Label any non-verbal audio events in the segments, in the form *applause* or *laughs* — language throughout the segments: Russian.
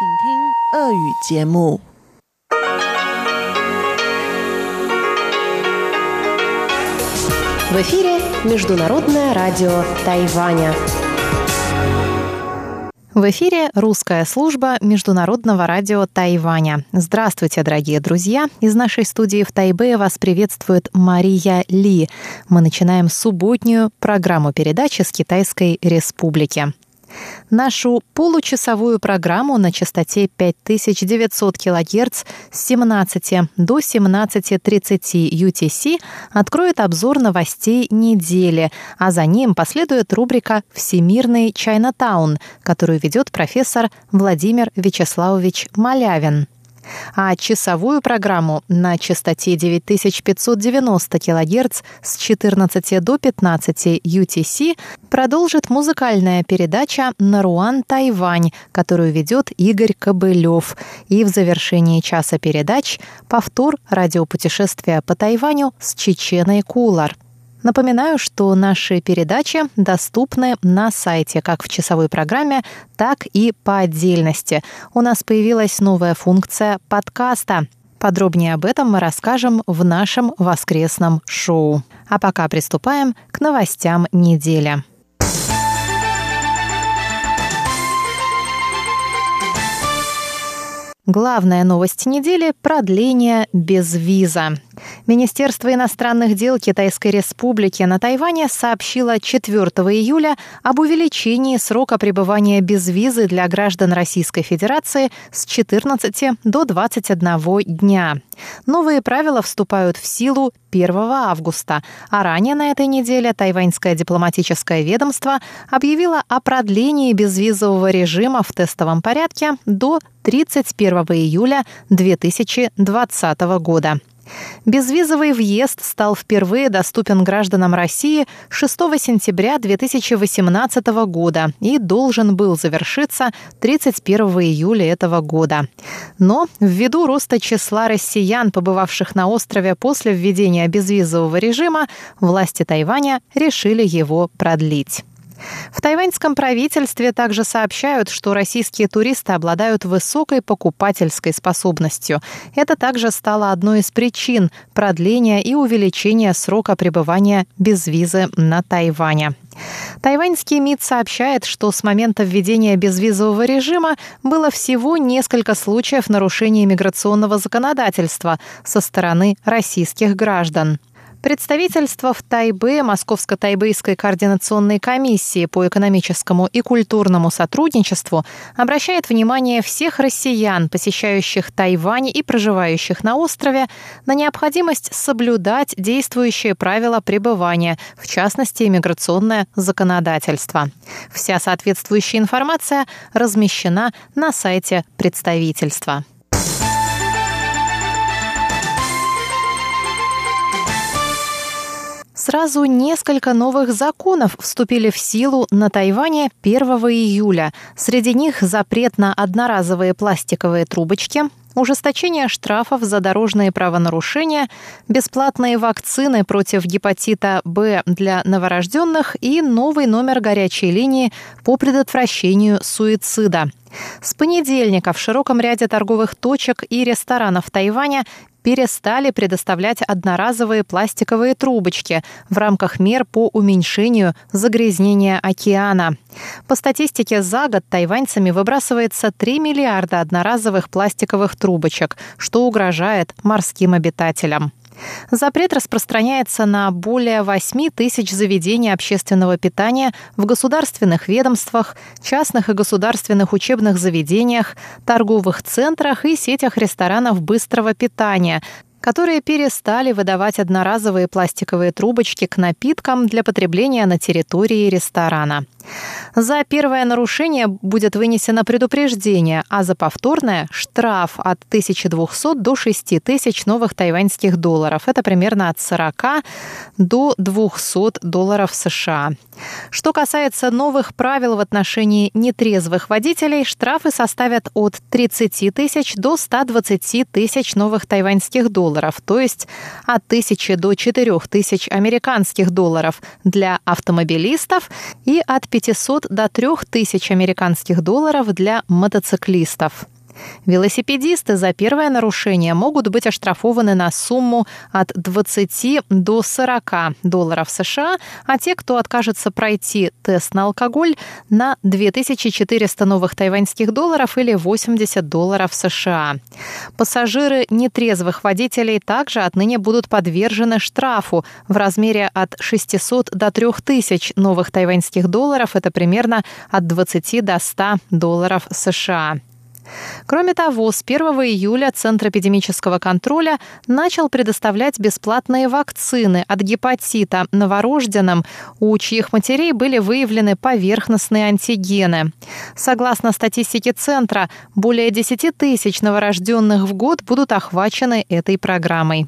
В эфире Международное радио Тайваня. В эфире русская служба Международного радио Тайваня. Здравствуйте, дорогие друзья! Из нашей студии в Тайбе вас приветствует Мария Ли. Мы начинаем субботнюю программу передачи с Китайской Республики. Нашу получасовую программу на частоте 5900 кГц с 17 до 17.30 UTC откроет обзор новостей недели, а за ним последует рубрика «Всемирный Чайнатаун», которую ведет профессор Владимир Вячеславович Малявин а часовую программу на частоте 9590 кГц с 14 до 15 UTC продолжит музыкальная передача «Наруан Тайвань», которую ведет Игорь Кобылев. И в завершении часа передач повтор радиопутешествия по Тайваню с Чеченой Кулар. Напоминаю, что наши передачи доступны на сайте как в часовой программе, так и по отдельности. У нас появилась новая функция подкаста. Подробнее об этом мы расскажем в нашем воскресном шоу. А пока приступаем к новостям недели. Главная новость недели – продление без виза. Министерство иностранных дел Китайской Республики на Тайване сообщило 4 июля об увеличении срока пребывания без визы для граждан Российской Федерации с 14 до 21 дня. Новые правила вступают в силу 1 августа, а ранее на этой неделе тайваньское дипломатическое ведомство объявило о продлении безвизового режима в тестовом порядке до 31 июля 2020 года. Безвизовый въезд стал впервые доступен гражданам России 6 сентября 2018 года и должен был завершиться 31 июля этого года. Но ввиду роста числа россиян, побывавших на острове после введения безвизового режима, власти Тайваня решили его продлить. В тайваньском правительстве также сообщают, что российские туристы обладают высокой покупательской способностью. Это также стало одной из причин продления и увеличения срока пребывания без визы на Тайване. Тайваньский МИД сообщает, что с момента введения безвизового режима было всего несколько случаев нарушения миграционного законодательства со стороны российских граждан. Представительство в Тайбе Московско-Тайбэйской координационной комиссии по экономическому и культурному сотрудничеству обращает внимание всех россиян, посещающих Тайвань и проживающих на острове, на необходимость соблюдать действующие правила пребывания, в частности, иммиграционное законодательство. Вся соответствующая информация размещена на сайте представительства. Сразу несколько новых законов вступили в силу на Тайване 1 июля. Среди них запрет на одноразовые пластиковые трубочки, ужесточение штрафов за дорожные правонарушения, бесплатные вакцины против гепатита Б для новорожденных и новый номер горячей линии по предотвращению суицида. С понедельника в широком ряде торговых точек и ресторанов Тайваня перестали предоставлять одноразовые пластиковые трубочки в рамках мер по уменьшению загрязнения океана. По статистике, за год тайваньцами выбрасывается 3 миллиарда одноразовых пластиковых трубочек, что угрожает морским обитателям. Запрет распространяется на более 8 тысяч заведений общественного питания в государственных ведомствах, частных и государственных учебных заведениях, торговых центрах и сетях ресторанов быстрого питания, которые перестали выдавать одноразовые пластиковые трубочки к напиткам для потребления на территории ресторана. За первое нарушение будет вынесено предупреждение, а за повторное – штраф от 1200 до 6000 новых тайваньских долларов. Это примерно от 40 до 200 долларов США. Что касается новых правил в отношении нетрезвых водителей, штрафы составят от 30 тысяч до 120 тысяч новых тайваньских долларов, то есть от 1000 до 4000 американских долларов для автомобилистов и от 500 до 3000 американских долларов для мотоциклистов. Велосипедисты за первое нарушение могут быть оштрафованы на сумму от 20 до 40 долларов США, а те, кто откажется пройти тест на алкоголь, на 2400 новых тайваньских долларов или 80 долларов США. Пассажиры нетрезвых водителей также отныне будут подвержены штрафу в размере от 600 до 3000 новых тайваньских долларов, это примерно от 20 до 100 долларов США. Кроме того, с 1 июля Центр эпидемического контроля начал предоставлять бесплатные вакцины от гепатита новорожденным, у чьих матерей были выявлены поверхностные антигены. Согласно статистике Центра, более 10 тысяч новорожденных в год будут охвачены этой программой.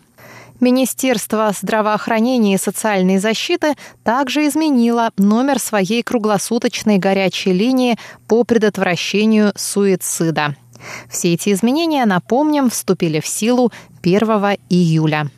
Министерство здравоохранения и социальной защиты также изменило номер своей круглосуточной горячей линии по предотвращению суицида. Все эти изменения, напомним, вступили в силу 1 июля.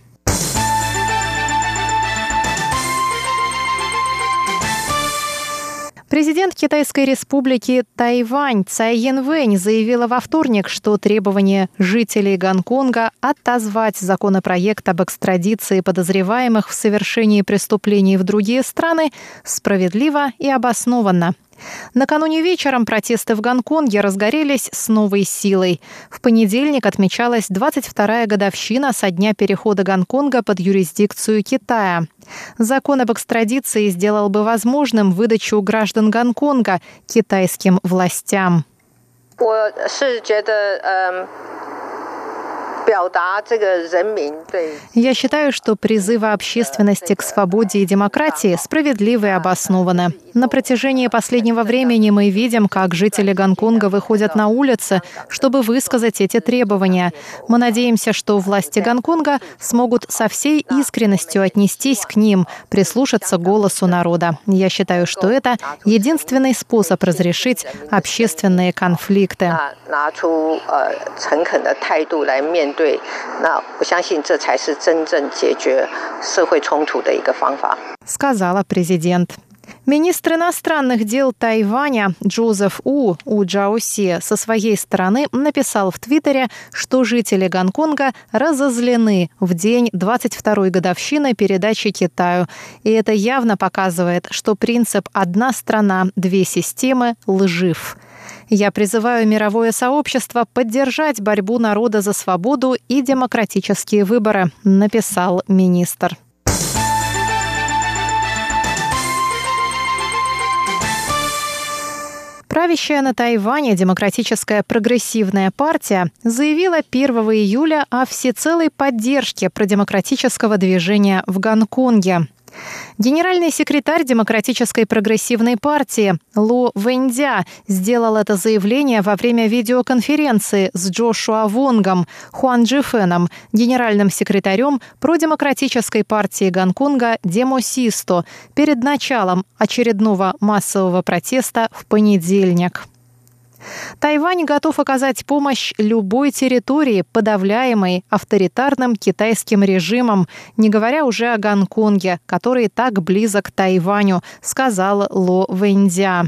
Президент Китайской республики Тайвань Цай Янвэнь заявила во вторник, что требование жителей Гонконга отозвать законопроект об экстрадиции подозреваемых в совершении преступлений в другие страны справедливо и обоснованно. Накануне вечером протесты в Гонконге разгорелись с новой силой. В понедельник отмечалась 22-я годовщина со дня перехода Гонконга под юрисдикцию Китая. Закон об экстрадиции сделал бы возможным выдачу граждан Гонконга китайским властям. 我是觉得，嗯。 Я считаю, что призывы общественности к свободе и демократии справедливы и обоснованы. На протяжении последнего времени мы видим, как жители Гонконга выходят на улицы, чтобы высказать эти требования. Мы надеемся, что власти Гонконга смогут со всей искренностью отнестись к ним, прислушаться к голосу народа. Я считаю, что это единственный способ разрешить общественные конфликты. 对，那我相信这才是真正解决社会冲突的一个方法。сказала президент. Министр иностранных дел Тайваня Джозеф У У Джауси со своей стороны написал в Твиттере, что жители Гонконга разозлены в день 22-й годовщины передачи Китаю. И это явно показывает, что принцип «одна страна, две системы» лжив. Я призываю мировое сообщество поддержать борьбу народа за свободу и демократические выборы, написал министр. Правящая на Тайване Демократическая прогрессивная партия заявила 1 июля о всецелой поддержке продемократического движения в Гонконге. Генеральный секретарь Демократической прогрессивной партии Лу Вэньдя сделал это заявление во время видеоконференции с Джошуа Вонгом, Хуан Джифеном, генеральным секретарем продемократической партии Гонконга Демосисто перед началом очередного массового протеста в понедельник. Тайвань готов оказать помощь любой территории, подавляемой авторитарным китайским режимом, не говоря уже о Гонконге, который так близок к Тайваню, сказал Ло Вэньцзя.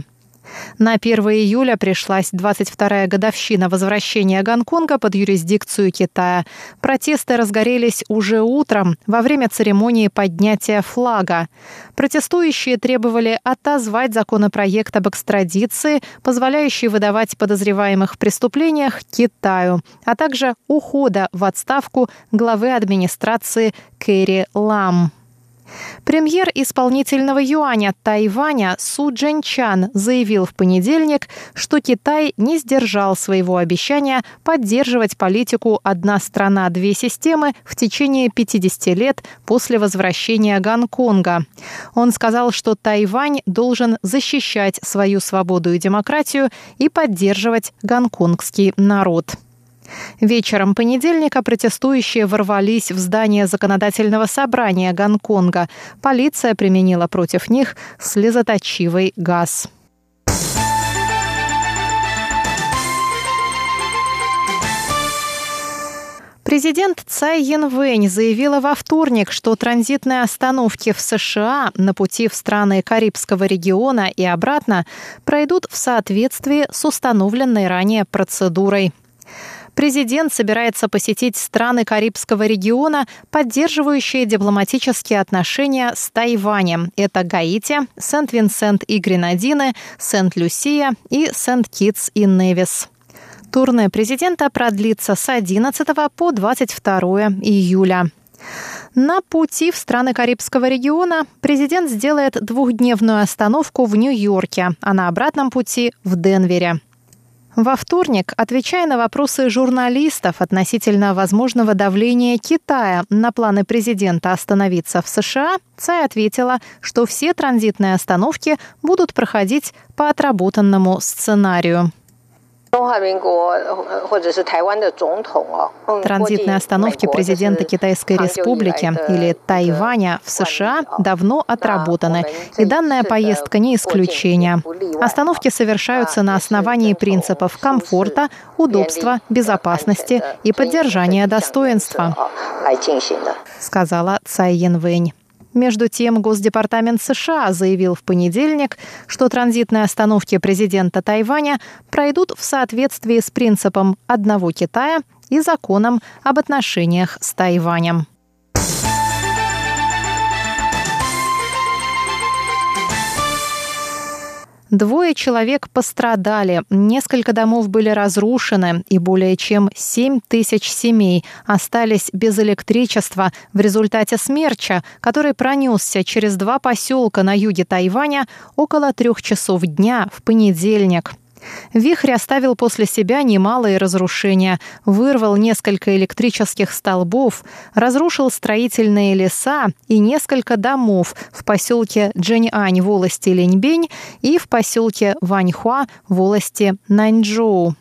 На 1 июля пришлась 22-я годовщина возвращения Гонконга под юрисдикцию Китая. Протесты разгорелись уже утром, во время церемонии поднятия флага. Протестующие требовали отозвать законопроект об экстрадиции, позволяющий выдавать подозреваемых в преступлениях Китаю, а также ухода в отставку главы администрации Кэрри Лам. Премьер исполнительного юаня Тайваня Су Джэньчан заявил в понедельник, что Китай не сдержал своего обещания поддерживать политику «одна страна, две системы» в течение 50 лет после возвращения Гонконга. Он сказал, что Тайвань должен защищать свою свободу и демократию и поддерживать гонконгский народ. Вечером понедельника протестующие ворвались в здание законодательного собрания Гонконга. Полиция применила против них слезоточивый газ. Президент Цай Янвэнь заявила во вторник, что транзитные остановки в США на пути в страны Карибского региона и обратно пройдут в соответствии с установленной ранее процедурой. Президент собирается посетить страны Карибского региона, поддерживающие дипломатические отношения с Тайванем. Это Гаити, Сент-Винсент и Гренадины, Сент-Люсия и Сент-Китс и Невис. Турне президента продлится с 11 по 22 июля. На пути в страны Карибского региона президент сделает двухдневную остановку в Нью-Йорке, а на обратном пути в Денвере. Во вторник, отвечая на вопросы журналистов относительно возможного давления Китая на планы президента остановиться в США, Цай ответила, что все транзитные остановки будут проходить по отработанному сценарию. Транзитные остановки президента Китайской Республики или Тайваня в США давно отработаны, и данная поездка не исключение. Остановки совершаются на основании принципов комфорта, удобства, безопасности и поддержания достоинства, сказала Цай Янвэнь. Между тем, Госдепартамент США заявил в понедельник, что транзитные остановки президента Тайваня пройдут в соответствии с принципом одного Китая и законом об отношениях с Тайванем. Двое человек пострадали, несколько домов были разрушены, и более чем 7 тысяч семей остались без электричества в результате смерча, который пронесся через два поселка на юге Тайваня около трех часов дня в понедельник. Вихрь оставил после себя немалые разрушения, вырвал несколько электрических столбов, разрушил строительные леса и несколько домов в поселке Джэньань в волости Леньбень и в поселке Ваньхуа в волости Наньчжоу.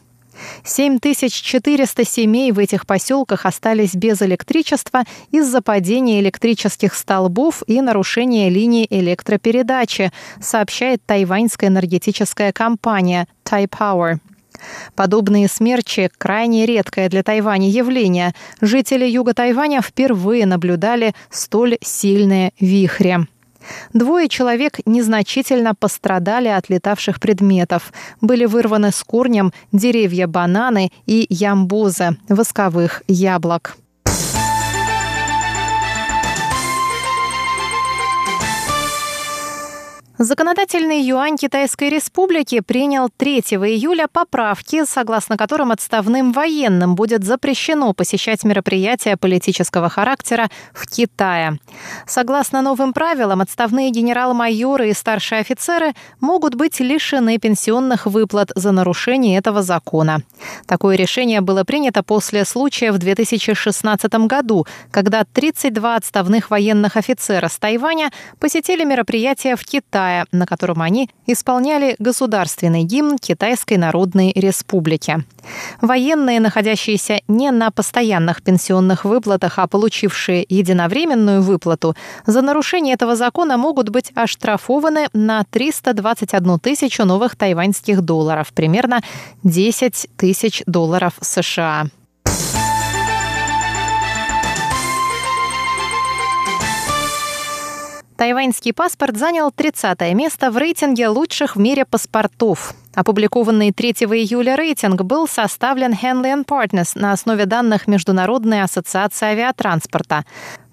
7400 семей в этих поселках остались без электричества из-за падения электрических столбов и нарушения линий электропередачи, сообщает тайваньская энергетическая компания Taipower. Подобные смерчи – крайне редкое для Тайваня явление. Жители юга Тайваня впервые наблюдали столь сильные вихри. Двое человек незначительно пострадали от летавших предметов. Были вырваны с корнем деревья бананы и ямбузы, восковых яблок. Законодательный юань Китайской Республики принял 3 июля поправки, согласно которым отставным военным будет запрещено посещать мероприятия политического характера в Китае. Согласно новым правилам, отставные генерал-майоры и старшие офицеры могут быть лишены пенсионных выплат за нарушение этого закона. Такое решение было принято после случая в 2016 году, когда 32 отставных военных офицера с Тайваня посетили мероприятия в Китае Китая, на котором они исполняли государственный гимн Китайской Народной Республики. Военные, находящиеся не на постоянных пенсионных выплатах, а получившие единовременную выплату, за нарушение этого закона могут быть оштрафованы на 321 тысячу новых тайваньских долларов, примерно 10 тысяч долларов США. Тайваньский паспорт занял 30 место в рейтинге лучших в мире паспортов. Опубликованный 3 июля рейтинг был составлен Henley Partners на основе данных Международной ассоциации авиатранспорта.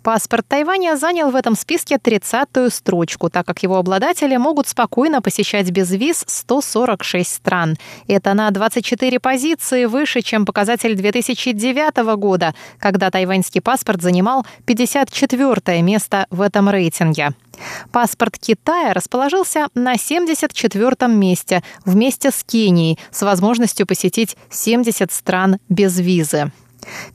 Паспорт Тайваня занял в этом списке 30-ю строчку, так как его обладатели могут спокойно посещать без виз 146 стран. Это на 24 позиции выше, чем показатель 2009 года, когда тайваньский паспорт занимал 54 место в этом рейтинге. Паспорт Китая расположился на 74-м месте вместе с Кенией с возможностью посетить 70 стран без визы.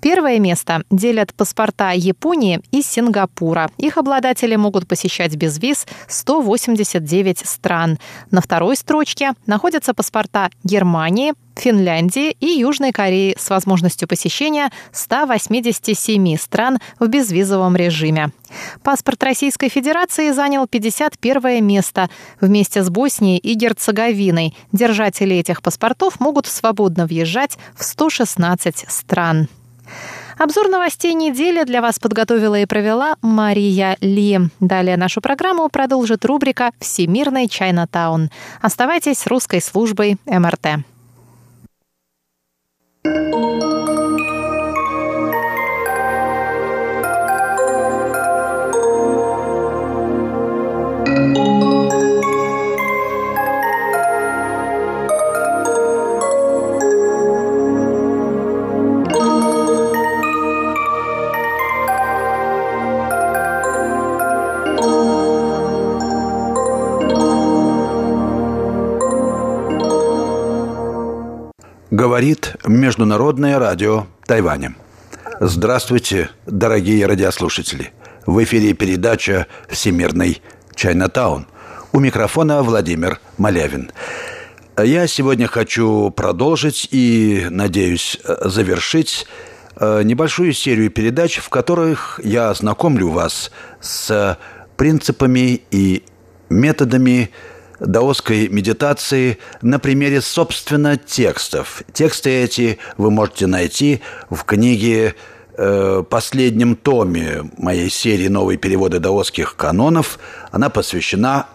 Первое место делят паспорта Японии и Сингапура. Их обладатели могут посещать без виз 189 стран. На второй строчке находятся паспорта Германии, Финляндии и Южной Кореи с возможностью посещения 187 стран в безвизовом режиме. Паспорт Российской Федерации занял 51 место вместе с Боснией и Герцеговиной. Держатели этих паспортов могут свободно въезжать в 116 стран. Обзор новостей недели для вас подготовила и провела Мария Ли. Далее нашу программу продолжит рубрика «Всемирный Чайнатаун». Оставайтесь с русской службой МРТ. Международное радио Тайваня. Здравствуйте, дорогие радиослушатели. В эфире передача «Всемирный Чайнатаун». У микрофона Владимир Малявин. Я сегодня хочу продолжить и, надеюсь, завершить э, небольшую серию передач, в которых я ознакомлю вас с принципами и методами даосской медитации на примере, собственно, текстов. Тексты эти вы можете найти в книге э, последнем томе моей серии «Новые переводы даосских канонов». Она посвящена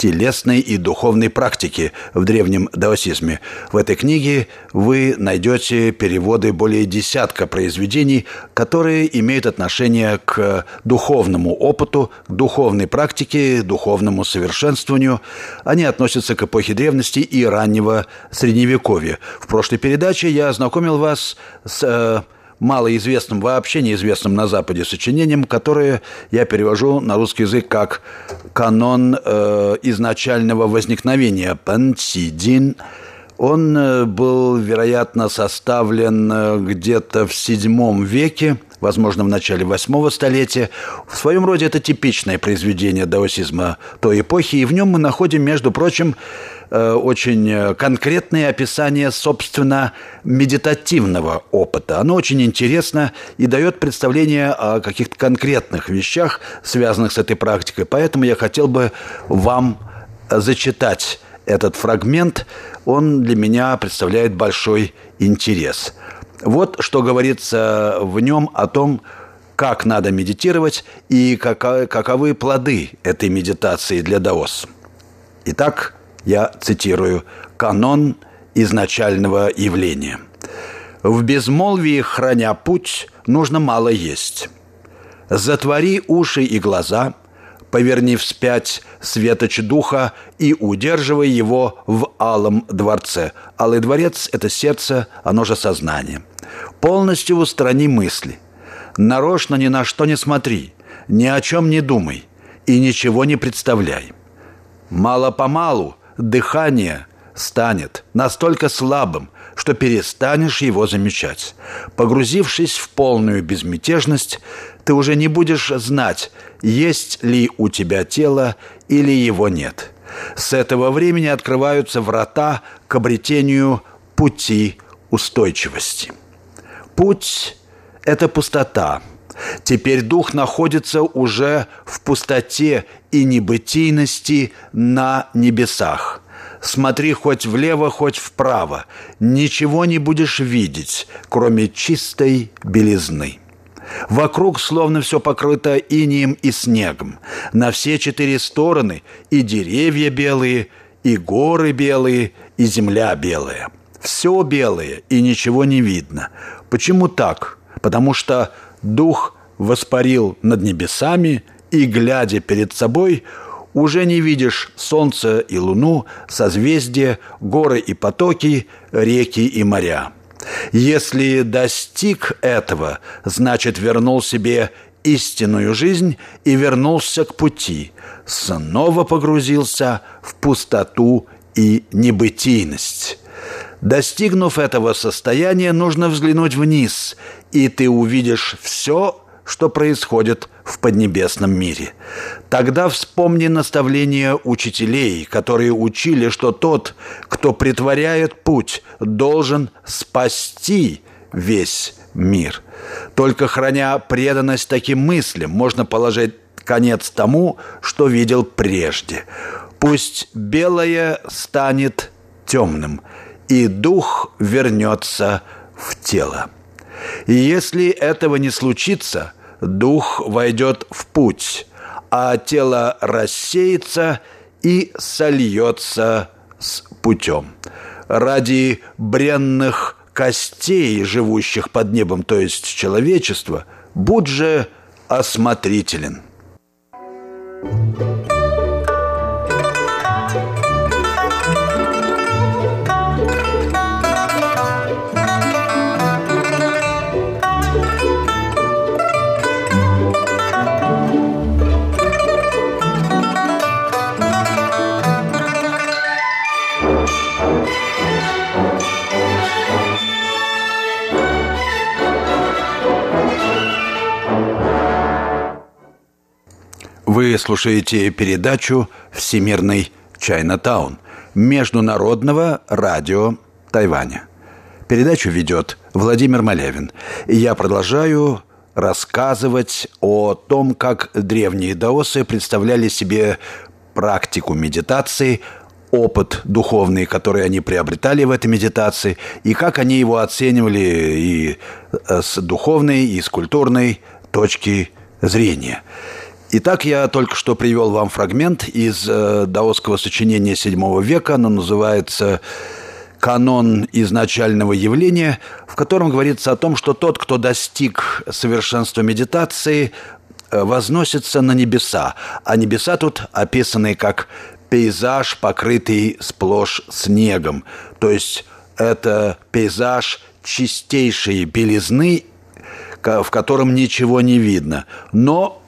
телесной и духовной практики в древнем даосизме. В этой книге вы найдете переводы более десятка произведений, которые имеют отношение к духовному опыту, к духовной практике, духовному совершенствованию. Они относятся к эпохе древности и раннего средневековья. В прошлой передаче я ознакомил вас с э, малоизвестным, вообще неизвестным на Западе сочинением, которое я перевожу на русский язык как канон э, изначального возникновения Пансидин. Он э, был, вероятно, составлен э, где-то в VII веке, возможно, в начале восьмого столетия. В своем роде это типичное произведение даосизма той эпохи, и в нем мы находим, между прочим, Э, очень э, конкретное описание, собственно, медитативного опыта. Оно очень интересно и дает представление о каких-то конкретных вещах, связанных с этой практикой. Поэтому я хотел бы вам зачитать этот фрагмент. Он для меня представляет большой интерес. Вот что говорится в нем о том, как надо медитировать и каковы плоды этой медитации для даос. Итак, я цитирую, «канон изначального явления». «В безмолвии, храня путь, нужно мало есть. Затвори уши и глаза, поверни вспять светоч духа и удерживай его в алом дворце. Алый дворец – это сердце, оно же сознание. Полностью устрани мысли. Нарочно ни на что не смотри, ни о чем не думай и ничего не представляй. Мало-помалу дыхание станет настолько слабым, что перестанешь его замечать. Погрузившись в полную безмятежность, ты уже не будешь знать, есть ли у тебя тело или его нет. С этого времени открываются врата к обретению пути устойчивости. Путь – это пустота. Теперь дух находится уже в пустоте и небытийности на небесах. Смотри хоть влево, хоть вправо. Ничего не будешь видеть, кроме чистой белизны. Вокруг словно все покрыто инием и снегом. На все четыре стороны и деревья белые, и горы белые, и земля белая. Все белое, и ничего не видно. Почему так? Потому что дух воспарил над небесами и, глядя перед собой, уже не видишь солнце и луну, созвездия, горы и потоки, реки и моря. Если достиг этого, значит вернул себе истинную жизнь и вернулся к пути, снова погрузился в пустоту и небытийность. Достигнув этого состояния, нужно взглянуть вниз, и ты увидишь все, что происходит в поднебесном мире. Тогда вспомни наставления учителей, которые учили, что тот, кто притворяет путь, должен спасти весь мир. Только храня преданность таким мыслям, можно положить конец тому, что видел прежде. Пусть белое станет темным, и дух вернется в тело. И если этого не случится, дух войдет в путь, а тело рассеется и сольется с путем. Ради бренных костей, живущих под небом, то есть человечества, будь же осмотрителен. thank you Вы слушаете передачу «Всемирный Чайнатаун» Международного радио Тайваня. Передачу ведет Владимир Малявин. И я продолжаю рассказывать о том, как древние даосы представляли себе практику медитации, опыт духовный, который они приобретали в этой медитации, и как они его оценивали и э, с духовной, и с культурной точки зрения – Итак, я только что привел вам фрагмент из э, даосского сочинения VII века. Оно называется «Канон изначального явления», в котором говорится о том, что тот, кто достиг совершенства медитации, э, возносится на небеса. А небеса тут описаны как пейзаж, покрытый сплошь снегом. То есть это пейзаж чистейшей белизны, в котором ничего не видно. Но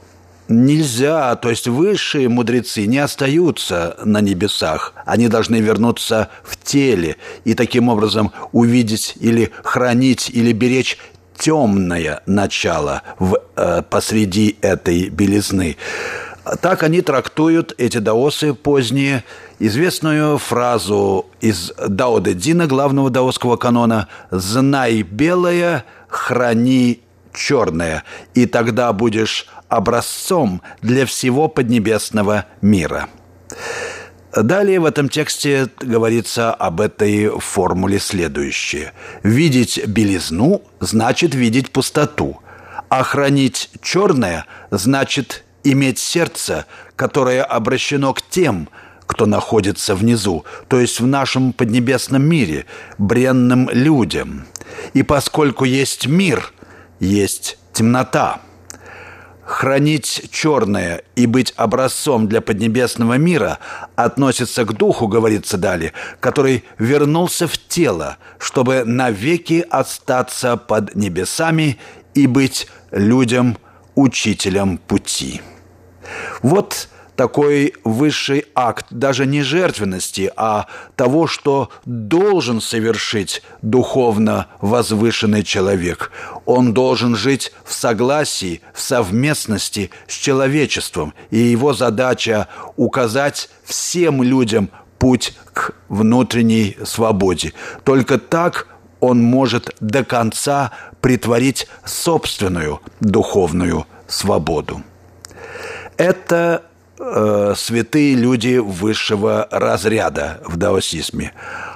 Нельзя, то есть высшие мудрецы не остаются на небесах. Они должны вернуться в теле и таким образом увидеть или хранить или беречь темное начало в, э, посреди этой белизны. Так они трактуют, эти даосы поздние, известную фразу из Дао Дэ Дина, главного даосского канона «Знай белое, храни черное, и тогда будешь образцом для всего поднебесного мира. Далее в этом тексте говорится об этой формуле следующее. Видеть белизну значит видеть пустоту, а хранить черное значит иметь сердце, которое обращено к тем, кто находится внизу, то есть в нашем поднебесном мире, бренным людям. И поскольку есть мир, есть темнота – Хранить черное и быть образцом для поднебесного мира относится к духу, говорится далее, который вернулся в тело, чтобы навеки остаться под небесами и быть людям учителем пути. Вот такой высший акт даже не жертвенности, а того, что должен совершить духовно возвышенный человек. Он должен жить в согласии, в совместности с человечеством, и его задача указать всем людям путь к внутренней свободе. Только так он может до конца притворить собственную духовную свободу. Это э, святые люди высшего разряда в даосизме.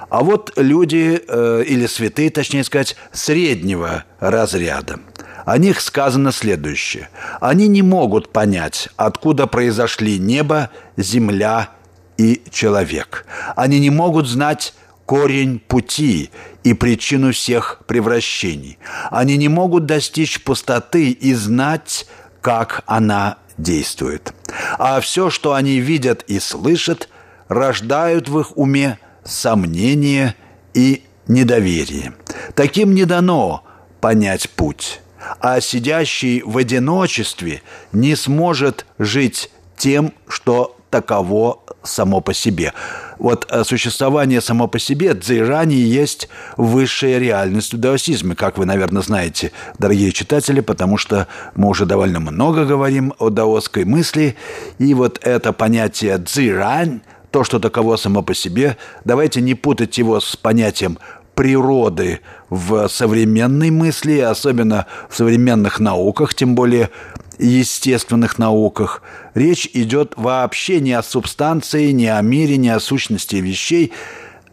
А вот люди, э, или святые, точнее сказать, среднего разряда. О них сказано следующее. Они не могут понять, откуда произошли небо, земля и человек. Они не могут знать корень пути и причину всех превращений. Они не могут достичь пустоты и знать, как она действует. А все, что они видят и слышат, рождают в их уме сомнение и недоверие. Таким не дано понять путь, а сидящий в одиночестве не сможет жить тем, что таково само по себе. Вот э, существование само по себе дзейрани есть высшая реальность в даосизме, как вы, наверное, знаете, дорогие читатели, потому что мы уже довольно много говорим о даосской мысли, и вот это понятие дзирань, то, что таково само по себе, давайте не путать его с понятием природы в современной мысли, особенно в современных науках, тем более естественных науках. Речь идет вообще не о субстанции, не о мире, не о сущности вещей.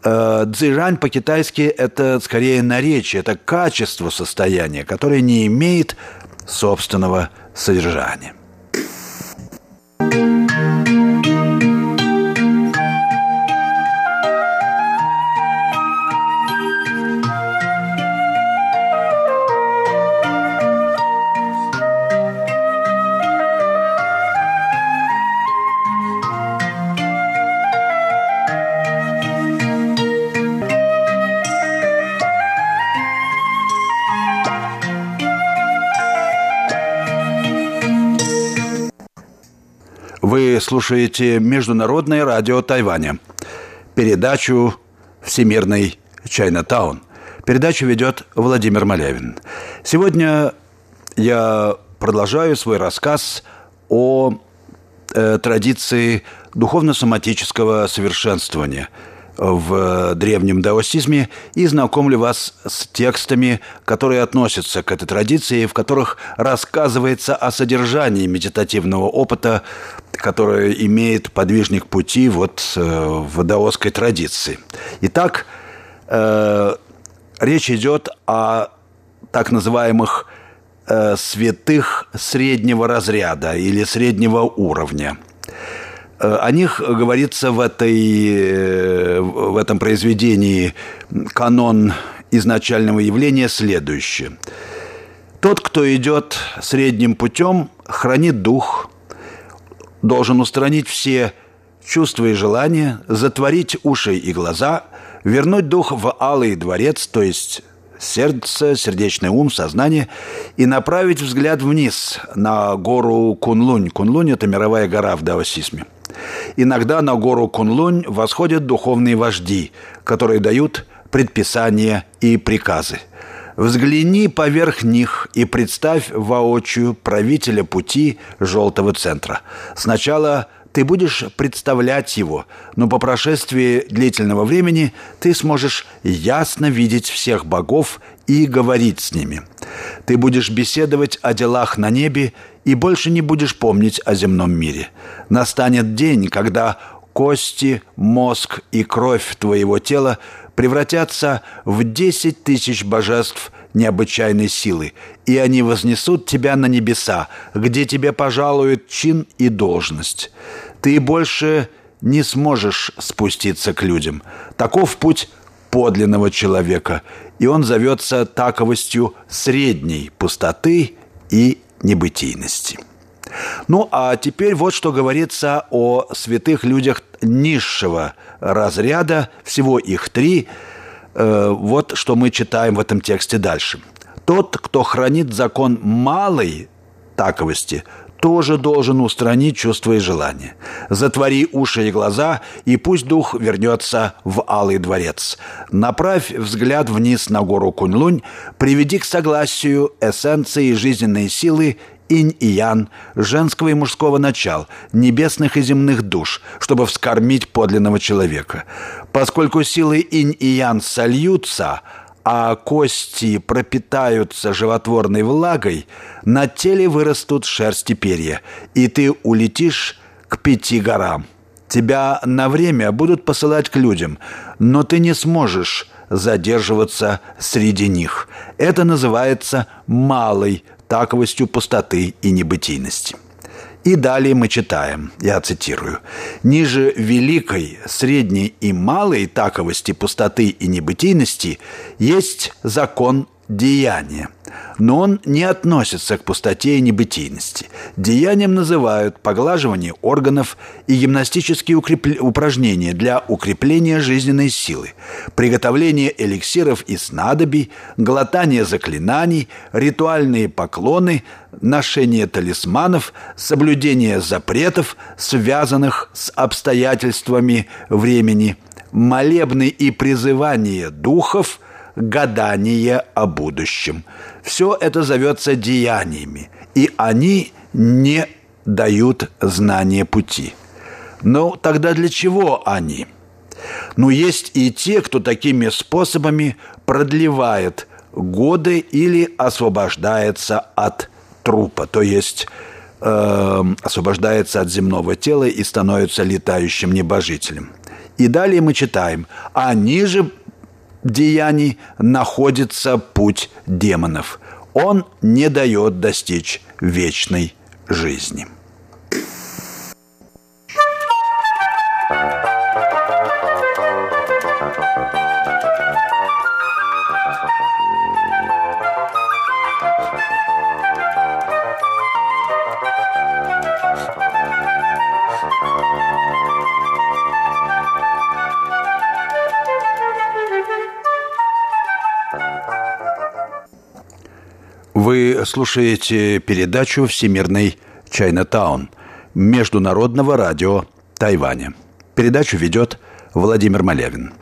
Э, Цзирань по-китайски – это скорее наречие, это качество состояния, которое не имеет собственного содержания. Слушаете Международное радио Тайваня, передачу «Всемирный Чайнатаун». Передачу ведет Владимир Малявин. Сегодня я продолжаю свой рассказ о э, традиции духовно-соматического совершенствования – в древнем даосизме и знакомлю вас с текстами, которые относятся к этой традиции, в которых рассказывается о содержании медитативного опыта, который имеет подвижник пути вот э, в даосской традиции. Итак, э, речь идет о так называемых э, святых среднего разряда или среднего уровня – Э, о них говорится в, этой, э, в этом произведении канон изначального явления следующее. Тот, кто идет средним путем, хранит дух, должен устранить все чувства и желания, затворить уши и глаза, вернуть дух в алый дворец, то есть сердце, сердечный ум, сознание, и направить взгляд вниз на гору Кунлунь. Кунлунь – это мировая гора в даосизме. Иногда на гору Кунлунь восходят духовные вожди, которые дают предписания и приказы. Взгляни поверх них и представь воочию правителя пути Желтого Центра. Сначала ты будешь представлять его, но по прошествии длительного времени ты сможешь ясно видеть всех богов и говорить с ними. Ты будешь беседовать о делах на небе и больше не будешь помнить о земном мире. Настанет день, когда кости, мозг и кровь твоего тела превратятся в десять тысяч божеств необычайной силы, и они вознесут тебя на небеса, где тебе пожалуют чин и должность. Ты больше не сможешь спуститься к людям. Таков путь подлинного человека, и он зовется таковостью средней пустоты и небытийности. Ну, а теперь вот что говорится о святых людях низшего разряда, всего их три. Э, вот что мы читаем в этом тексте дальше. Тот, кто хранит закон малой таковости, тоже должен устранить чувства и желания. Затвори уши и глаза, и пусть дух вернется в Алый дворец. Направь взгляд вниз на гору Куньлунь, приведи к согласию эссенции жизненной силы инь и ян, женского и мужского начал, небесных и земных душ, чтобы вскормить подлинного человека. Поскольку силы инь и ян сольются – а кости пропитаются животворной влагой, на теле вырастут шерсть и перья, и ты улетишь к пяти горам. Тебя на время будут посылать к людям, но ты не сможешь задерживаться среди них. Это называется малой таковостью пустоты и небытийности. И далее мы читаем, я цитирую, «Ниже великой, средней и малой таковости пустоты и небытийности есть закон деяния, но он не относится к пустоте и небытийности. Деянием называют поглаживание органов и гимнастические укрепл... упражнения для укрепления жизненной силы, приготовление эликсиров и снадобий, глотание заклинаний, ритуальные поклоны, ношение талисманов, соблюдение запретов, связанных с обстоятельствами времени, молебны и призывание духов – гадание о будущем. Все это зовется деяниями, и они не дают знания пути. Но тогда для чего они? Ну, есть и те, кто такими способами продлевает годы или освобождается от трупа, то есть э, освобождается от земного тела и становится летающим небожителем. И далее мы читаем, а ниже деяний находится путь демонов. Он не дает достичь вечной жизни. Слушаете передачу «Всемирный Чайнатаун» Международного радио Тайваня. Передачу ведет Владимир Малявин.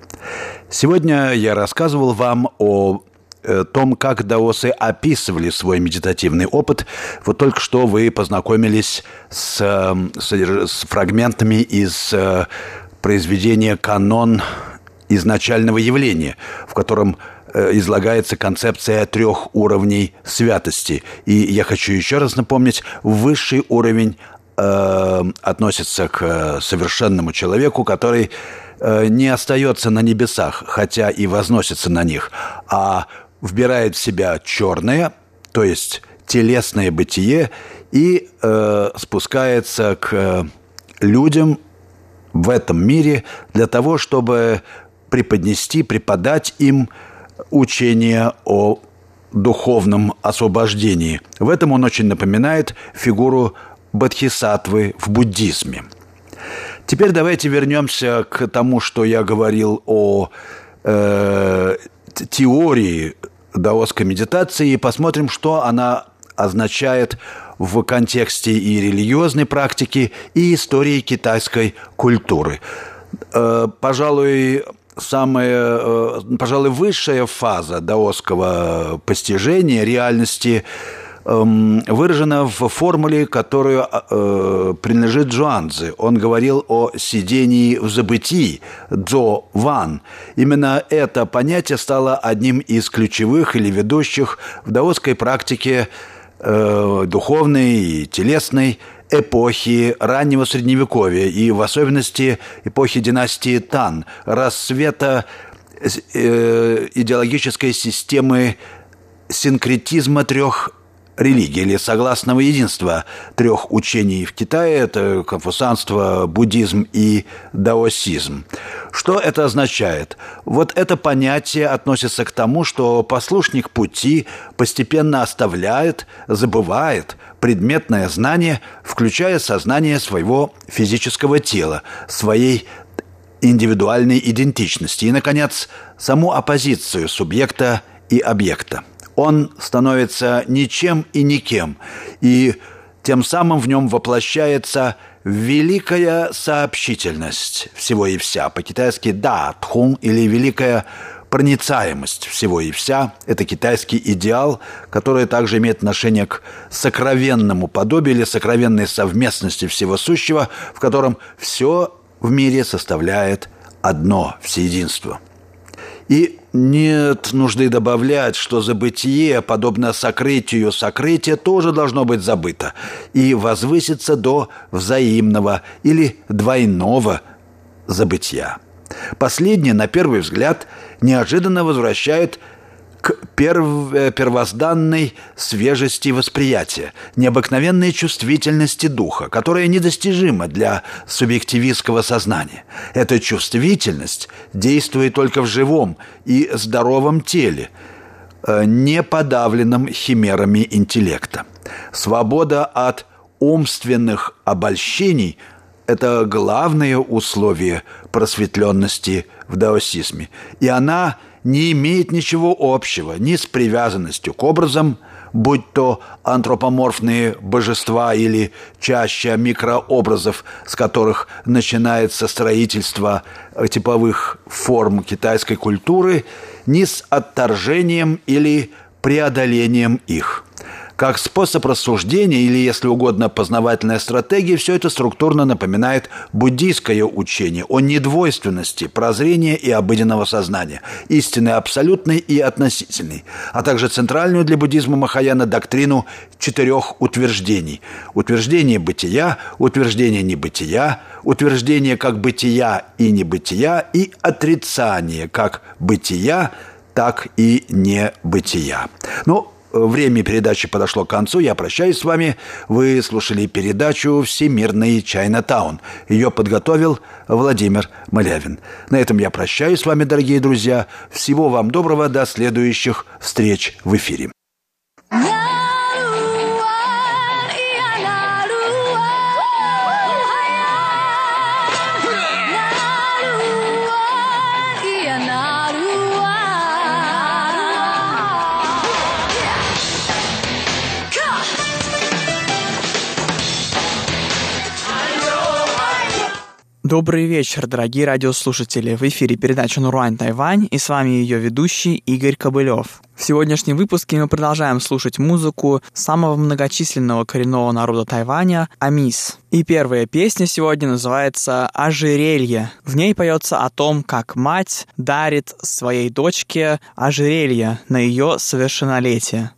Сегодня я рассказывал вам о э, том, как даосы описывали свой медитативный опыт. Вот только что вы познакомились с, с, с фрагментами из э, произведения «Канон изначального явления», в котором излагается концепция трех уровней святости. И я хочу еще раз напомнить, высший уровень э, относится к совершенному человеку, который э, не остается на небесах, хотя и возносится на них, а вбирает в себя черное, то есть телесное бытие, и э, спускается к людям в этом мире для того, чтобы преподнести, преподать им учение о духовном освобождении. В этом он очень напоминает фигуру бодхисаттвы в буддизме. Теперь давайте вернемся к тому, что я говорил о э, теории даосской медитации и посмотрим, что она означает в контексте и религиозной практики, и истории китайской культуры. Э, пожалуй, самая, э, пожалуй, высшая фаза даосского постижения реальности эм, выражена в формуле, которую э, принадлежит Джуанзе. Он говорил о сидении в забытии, дзо ван. Именно это понятие стало одним из ключевых или ведущих в даосской практике э, духовной и телесной эпохи раннего Средневековья и в особенности эпохи династии Тан, рассвета э, идеологической системы синкретизма трех религий или согласного единства трех учений в Китае – это конфуцианство, буддизм и даосизм. Что это означает? Вот это понятие относится к тому, что послушник пути постепенно оставляет, забывает предметное знание, включая сознание своего физического тела, своей индивидуальной идентичности и, наконец, саму оппозицию субъекта и объекта – он становится ничем и никем, и тем самым в нем воплощается великая сообщительность всего и вся. По-китайски «да», «тхун» или великая проницаемость всего и вся. Это китайский идеал, который также имеет отношение к сокровенному подобию или сокровенной совместности всего сущего, в котором все в мире составляет одно всеединство. И нет нужды добавлять, что забытие, подобно сокрытию сокрытия, тоже должно быть забыто и возвыситься до взаимного или двойного забытия. Последнее, на первый взгляд, неожиданно возвращает к перв... Э, первозданной свежести восприятия, необыкновенной чувствительности духа, которая недостижима для субъективистского сознания. Эта чувствительность действует только в живом и здоровом теле, э, не подавленном химерами интеллекта. Свобода от умственных обольщений – это главное условие просветленности в даосизме. И она – не имеет ничего общего ни с привязанностью к образам, будь то антропоморфные божества или чаще микрообразов, с которых начинается строительство типовых форм китайской культуры, ни с отторжением или преодолением их. Как способ рассуждения или, если угодно, познавательная стратегия, все это структурно напоминает буддийское учение о недвойственности, прозрения и обыденного сознания, истины абсолютной и относительной, а также центральную для буддизма Махаяна доктрину четырех утверждений. Утверждение бытия, утверждение небытия, утверждение как бытия и небытия и отрицание как бытия, так и небытия. Ну, Время передачи подошло к концу. Я прощаюсь с вами. Вы слушали передачу «Всемирный Чайнатаун». Ее подготовил Владимир Малявин. На этом я прощаюсь с вами, дорогие друзья. Всего вам доброго. До следующих встреч в эфире. Добрый вечер, дорогие радиослушатели. В эфире передача «Нуруань Тайвань» и с вами ее ведущий Игорь Кобылев. В сегодняшнем выпуске мы продолжаем слушать музыку самого многочисленного коренного народа Тайваня – Амис. И первая песня сегодня называется «Ожерелье». В ней поется о том, как мать дарит своей дочке ожерелье на ее совершеннолетие.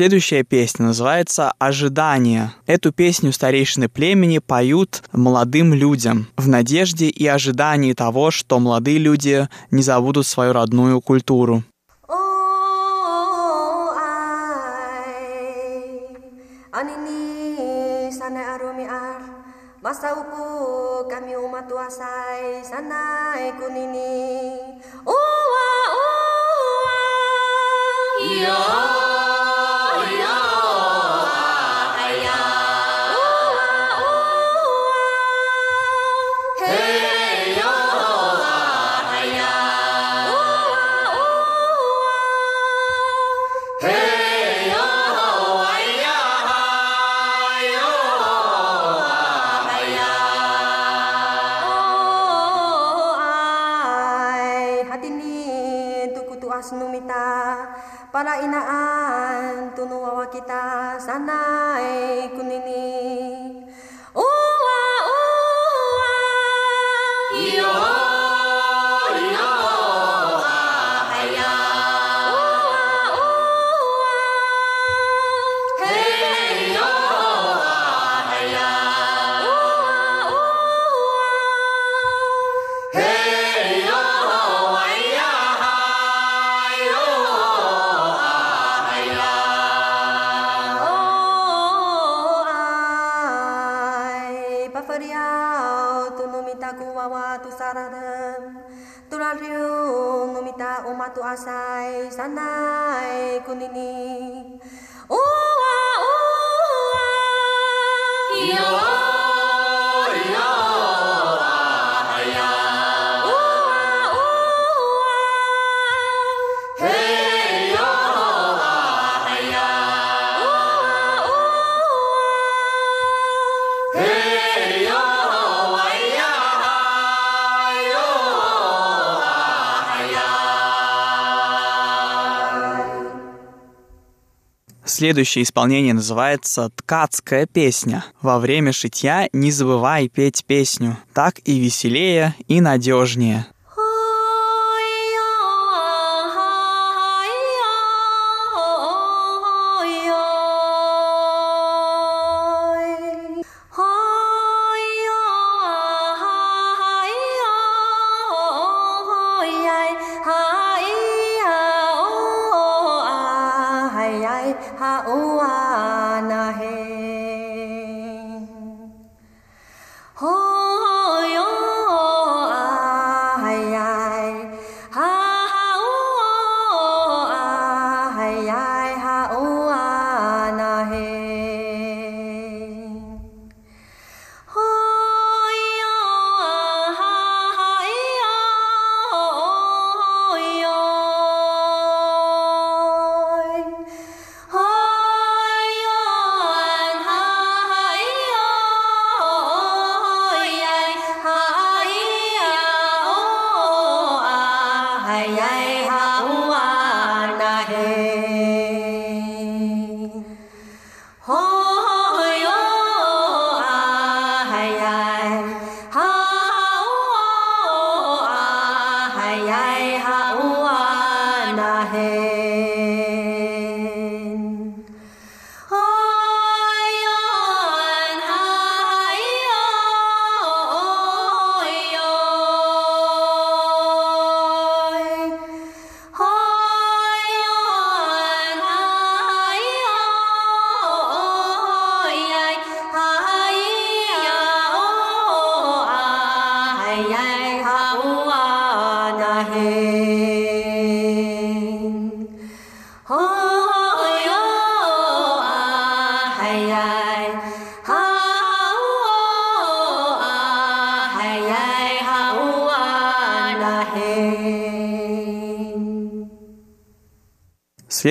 Следующая песня называется «Ожидание». Эту песню старейшины племени поют молодым людям в надежде и ожидании того, что молодые люди не забудут свою родную культуру. Masa upu kami umat tuasai sanai kunini. Uwa uwa. Yeah. Sanaan tunuwa kita sanay kunini. Maria, tu numita kuwawa tu saradam, tu lariu numita umatu asai sanai kunini. Ua, ua, ua. Следующее исполнение называется «Ткацкая песня». Во время шитья не забывай петь песню. Так и веселее, и надежнее.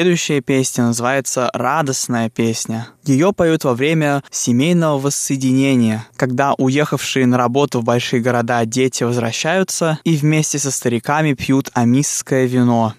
Следующая песня называется «Радостная песня». Ее поют во время семейного воссоединения, когда уехавшие на работу в большие города дети возвращаются и вместе со стариками пьют амисское вино.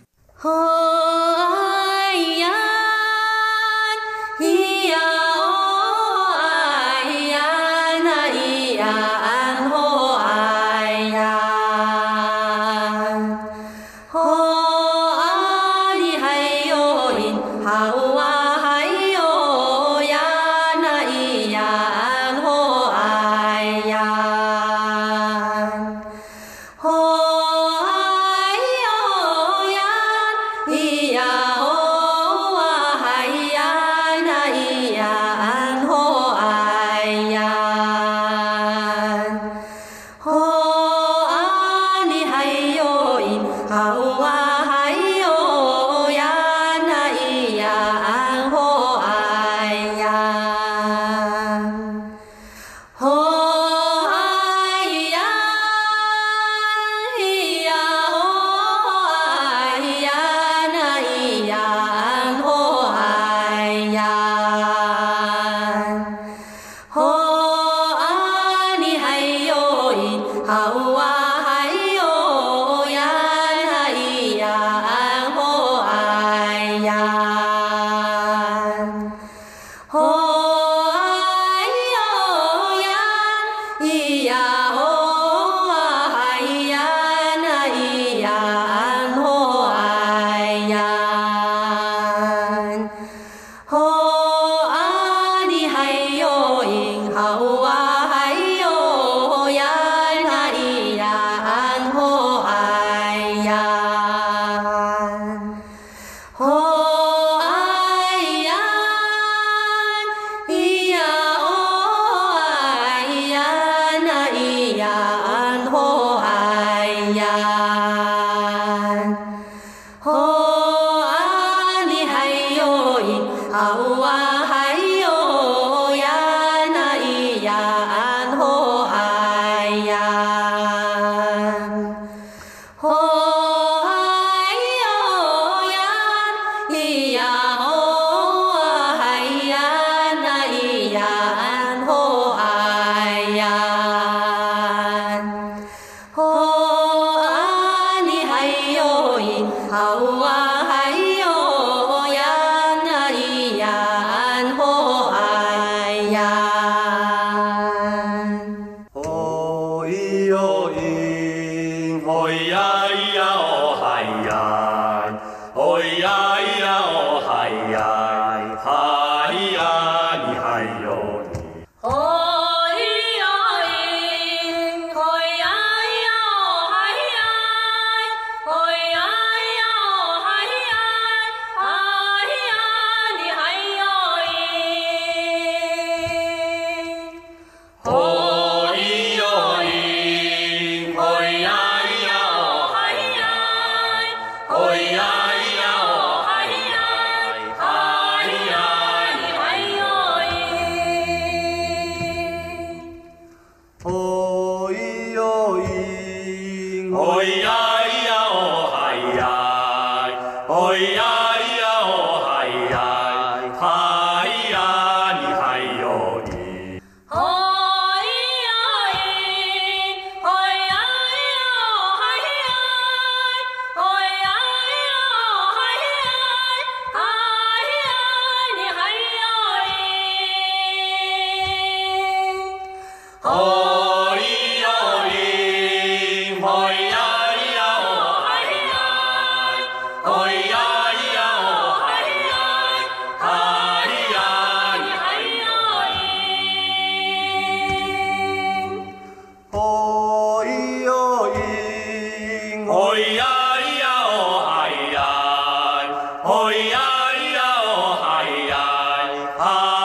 Ну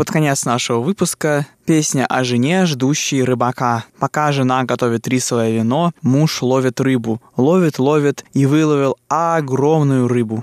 под конец нашего выпуска песня о жене, ждущей рыбака. Пока жена готовит рисовое вино, муж ловит рыбу. Ловит, ловит и выловил огромную рыбу.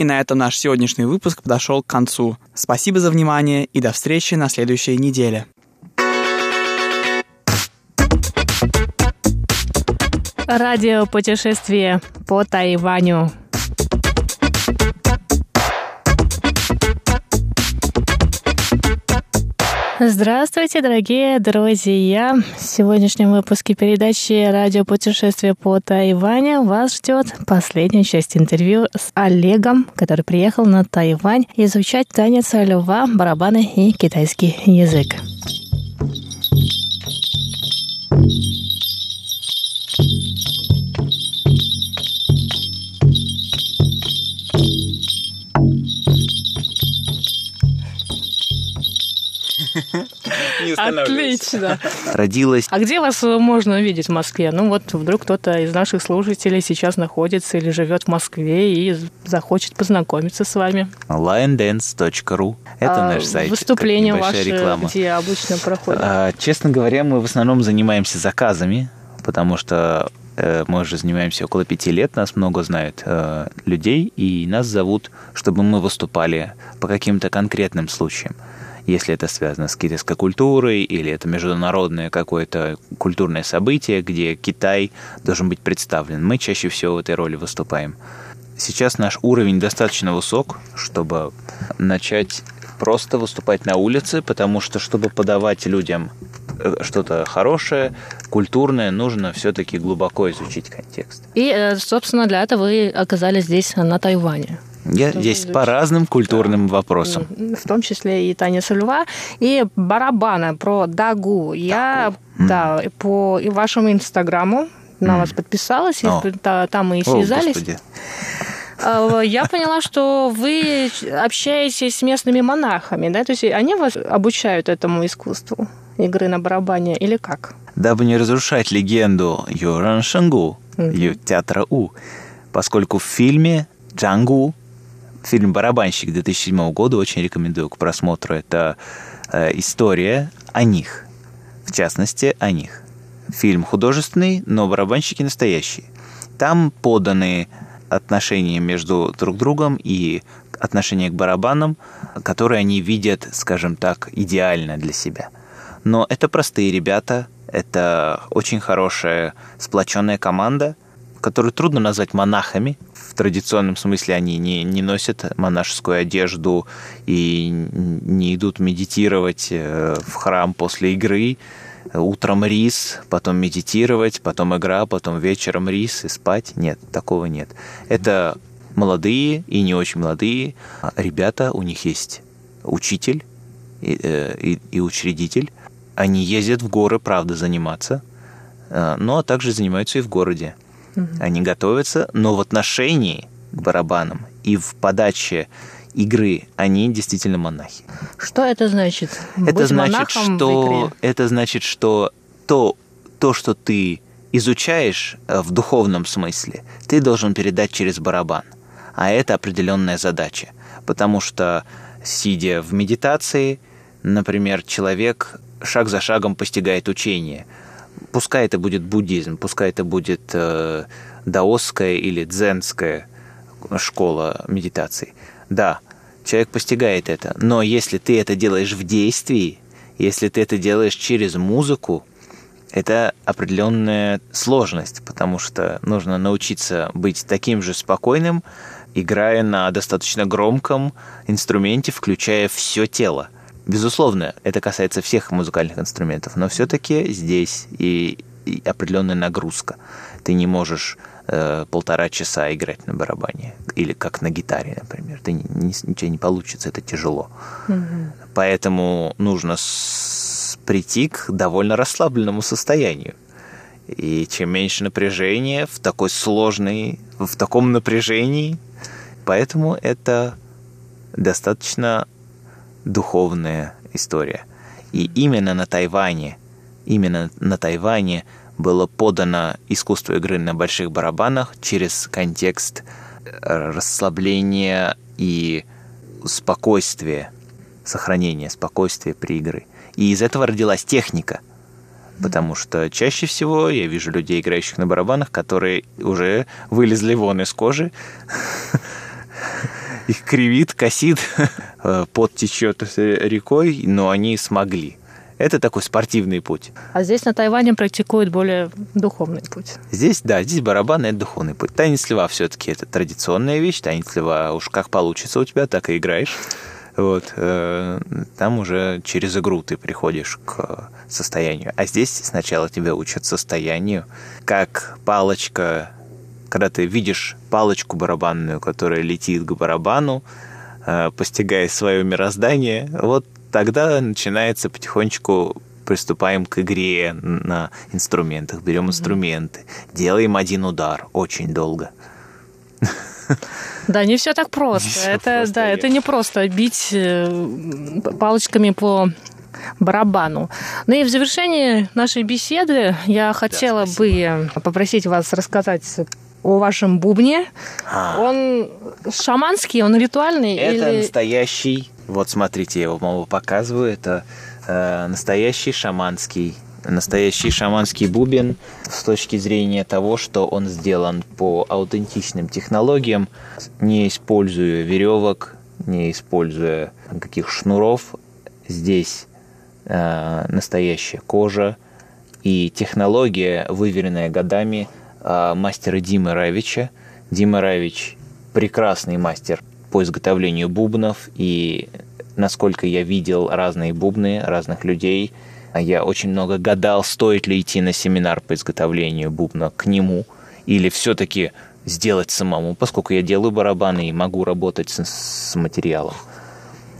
И на этом наш сегодняшний выпуск подошел к концу. Спасибо за внимание и до встречи на следующей неделе. Радиопутешествие по Тайваню. Здравствуйте, дорогие друзья! В сегодняшнем выпуске передачи «Радиопутешествие по Тайваню» вас ждет последняя часть интервью с Олегом, который приехал на Тайвань изучать танец льва, барабаны и китайский язык. Отлично. Родилась А где вас э, можно увидеть в Москве? Ну вот вдруг кто-то из наших слушателей сейчас находится или живет в Москве и захочет познакомиться с вами. liondance.ru. Это А наш сайт. Выступление ваше реклама. где обычно проходит? А, честно говоря, мы в основном занимаемся заказами, потому что э, мы уже занимаемся около пяти лет, нас много знают э, людей, и нас зовут, чтобы мы выступали по каким-то конкретным случаям. Если это связано с китайской культурой, или это международное какое-то культурное событие, где Китай должен быть представлен. Мы чаще всего в этой роли выступаем. Сейчас наш уровень достаточно высок, чтобы начать просто выступать на улице, потому что, чтобы подавать людям э, что-то хорошее, культурное, нужно все-таки глубоко изучить контекст. И, э, собственно, для этого вы оказались здесь, на Тайване. Я здесь по разным культурным вопросам. М, В том числе и танец льва, и барабаны про дагу. Я, да, по и вашему инстаграму на вас подписалась, и О. та- там мы и связались. А, Я поняла, что вы общаетесь с местными монахами, да? То есть они вас обучают этому искусству игры на барабане или как? Дабы не разрушать легенду Юран Шангу, Ю театра У, поскольку в фильме Джангу, фильм «Барабанщик» 2007 года, очень рекомендую к просмотру, это э, история о них, в частности, о них. Фильм художественный, но барабанщики настоящие. Там поданы отношения между друг другом и отношения к барабанам, которые они видят, скажем так, идеально для себя. Но это простые ребята, это очень хорошая сплоченная команда, которую трудно назвать монахами. В традиционном смысле они не, не носят монашескую одежду и не идут медитировать э, в храм после игры. Утром рис, потом медитировать, потом игра, потом вечером рис и спать. Нет, такого нет. Это молодые и не очень молодые ребята, у них есть учитель и, э, и, и учредитель. Они ездят в горы, правда, заниматься, э, но также занимаются и в городе. Они готовятся, но в отношении к барабанам и в подаче игры они действительно монахи. Что это значит? Это Быть значит, что это значит, что то, то, что ты изучаешь э, в духовном смысле, ты должен передать через барабан. А это определенная задача. Потому что, сидя в медитации, например, человек шаг за шагом постигает учение. Пускай это будет буддизм, пускай это будет э, даосская или дзенская школа медитации. Да, человек постигает это, но если ты это делаешь в действии, если ты это делаешь через музыку, это определенная сложность, потому что нужно научиться быть таким же спокойным, играя на достаточно громком инструменте, включая все тело. Безусловно, это касается всех музыкальных инструментов, но все-таки здесь и, и определенная нагрузка. Ты не можешь э, полтора часа играть на барабане или как на гитаре, например. Ты не, тебя не получится, это тяжело. Поэтому нужно с- прийти к довольно расслабленному состоянию. И чем меньше напряжения в такой сложной, в таком напряжении, поэтому это достаточно духовная история. И именно на Тайване, именно на Тайване было подано искусство игры на больших барабанах через контекст э, расслабления и спокойствия, сохранения спокойствия при игре. И из этого родилась техника. Потому что чаще всего я вижу людей, играющих на барабанах, которые уже вылезли вон из кожи *laughs* их кривит, косит, *laughs* пот течет рекой, но они смогли. Это такой спортивный путь. А здесь на Тайване практикуют более духовный путь. Здесь, да, здесь барабан – это духовный путь. Танец льва все-таки это традиционная вещь. Танец льва уж как получится у тебя, так и играешь. Вот, э, там уже через игру ты приходишь к состоянию. А здесь сначала тебя учат состоянию, как палочка, когда ты видишь палочку барабанную, которая летит к барабану, э, постигая свое мироздание, вот тогда начинается потихонечку приступаем к игре на инструментах, берем инструменты, делаем один удар очень долго. Да, не все так просто. всё это, просто, да, нет. это не просто бить э, палочками по барабану. Ну и в завершении нашей беседы я хотела бы попросить вас рассказать о вашем бубне. А. Он шаманский, он ритуальный Это или... настоящий, вот смотрите, я его мало показываю, это э, настоящий шаманский, настоящий шаманский бубен с точки зрения того, что он сделан по аутентичным технологиям, не используя веревок, не используя никаких шнуров. Здесь э, настоящая кожа и технология, выверенная годами мастера Димы Равича. Дима Равич прекрасный мастер по изготовлению бубнов, и насколько я видел разные бубны разных людей, я очень много гадал, стоит ли идти на семинар по изготовлению бубна к нему, или все-таки сделать самому, поскольку я делаю барабаны и могу работать с, с материалом.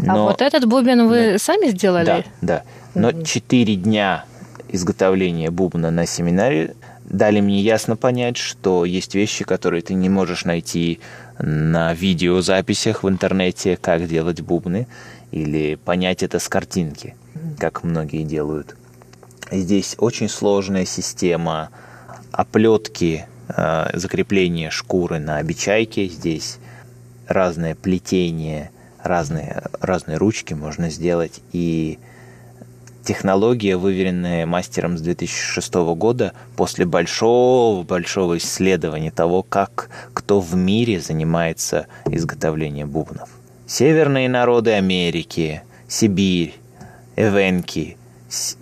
А вот этот бубен вы сами сделали? Да, да. Но четыре дня изготовления бубна на семинаре дали мне ясно понять, что есть вещи, которые ты не можешь найти на видеозаписях в интернете, как делать бубны, или понять это с картинки, как многие делают. Здесь очень сложная система оплетки, э, закрепления шкуры на обечайке. Здесь разное плетение, разные, разные ручки можно сделать. И технология, выверенная мастером с 2006 года, после большого-большого исследования того, как кто в мире занимается изготовлением бубнов. Северные народы Америки, Сибирь, Эвенки,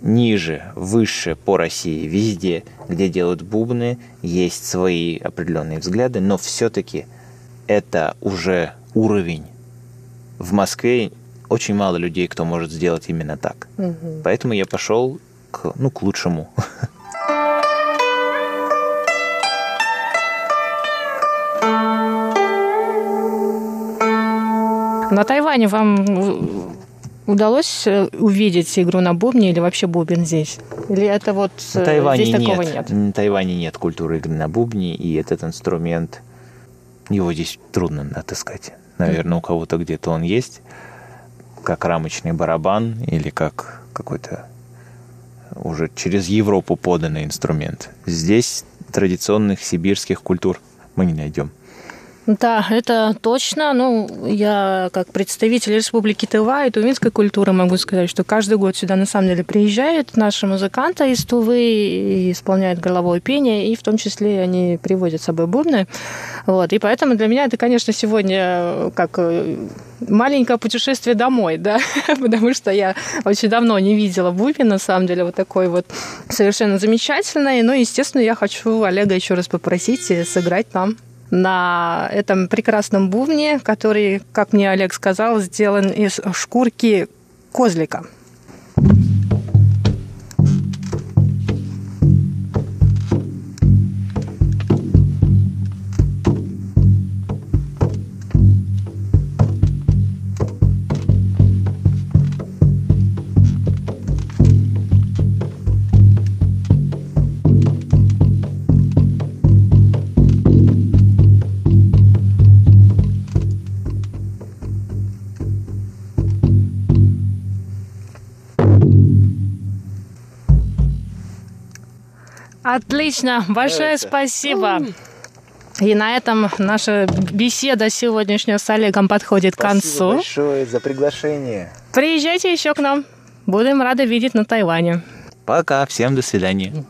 ниже, выше по России, везде, где делают бубны, есть свои определенные взгляды, но все-таки это уже уровень. В Москве очень мало людей, кто может сделать именно так. Поэтому я пошел к, ну, к лучшему. На Тайване вам удалось э, увидеть игру на бубне или вообще бубен здесь? Или это вот На э, Тайване здесь такого нет. нет? На Тайване нет культуры игры на бубне, и этот инструмент, его здесь трудно отыскать. Наверное, у кого-то где-то он есть, как рамочный барабан или как какой-то уже через Европу поданный инструмент. Здесь традиционных сибирских культур мы не найдем. Да, это точно. Ну, я как представитель Республики Тыва и тувинской культуры могу сказать, что каждый год сюда на самом деле приезжают наши музыканты из Тувы и исполняют горловое пение, и в том числе они привозят с собой бубны. Вот. И поэтому для меня это, конечно, сегодня э, как э, маленькое путешествие домой, да, *laughs* потому что я очень давно не видела бубен, на самом деле, вот такой вот совершенно замечательный. Ну, естественно, я хочу Олега еще раз попросить э, сыграть нам на этом прекрасном бубне, который, как мне Олег сказал, сделан из шкурки козлика. Отлично, большое спасибо. И на этом наша беседа сегодняшняя с Олегом подходит к концу. большое за приглашение. Приезжайте еще к нам. Будем рады видеть на Тайване. Пока, всем до свидания.